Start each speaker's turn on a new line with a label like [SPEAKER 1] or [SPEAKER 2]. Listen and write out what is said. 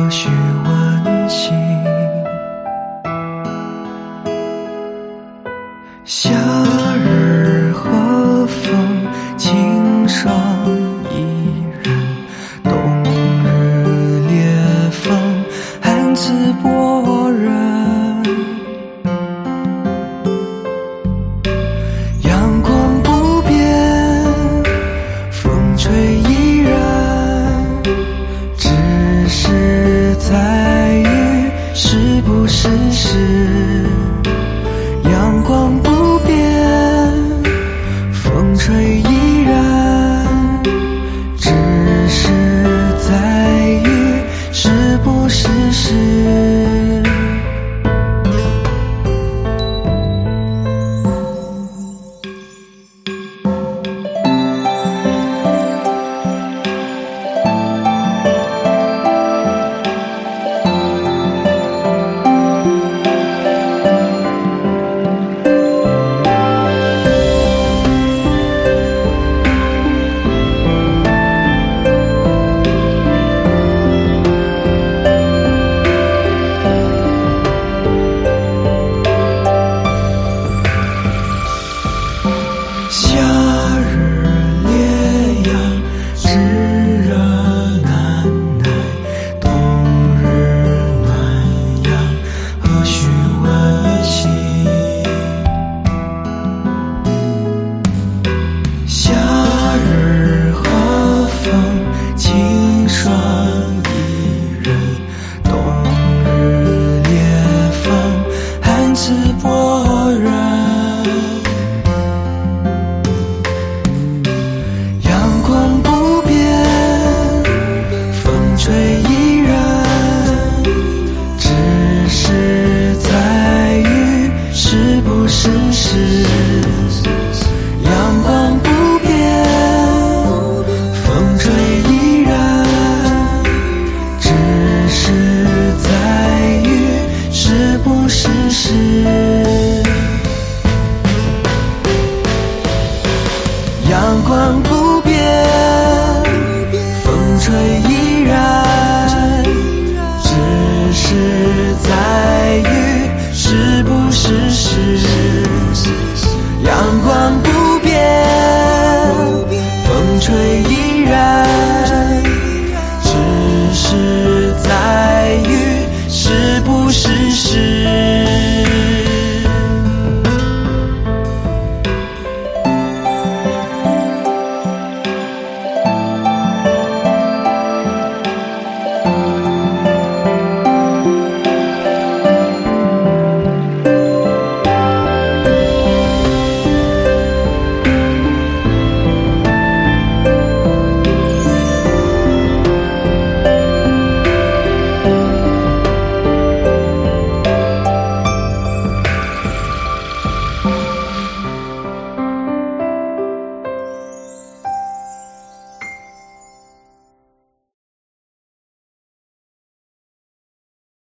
[SPEAKER 1] 少许温馨。夏日和风，清爽宜人；冬日烈风，寒刺薄人。我人。阳光不变，风吹依然，只是在于是不是是。阳光不。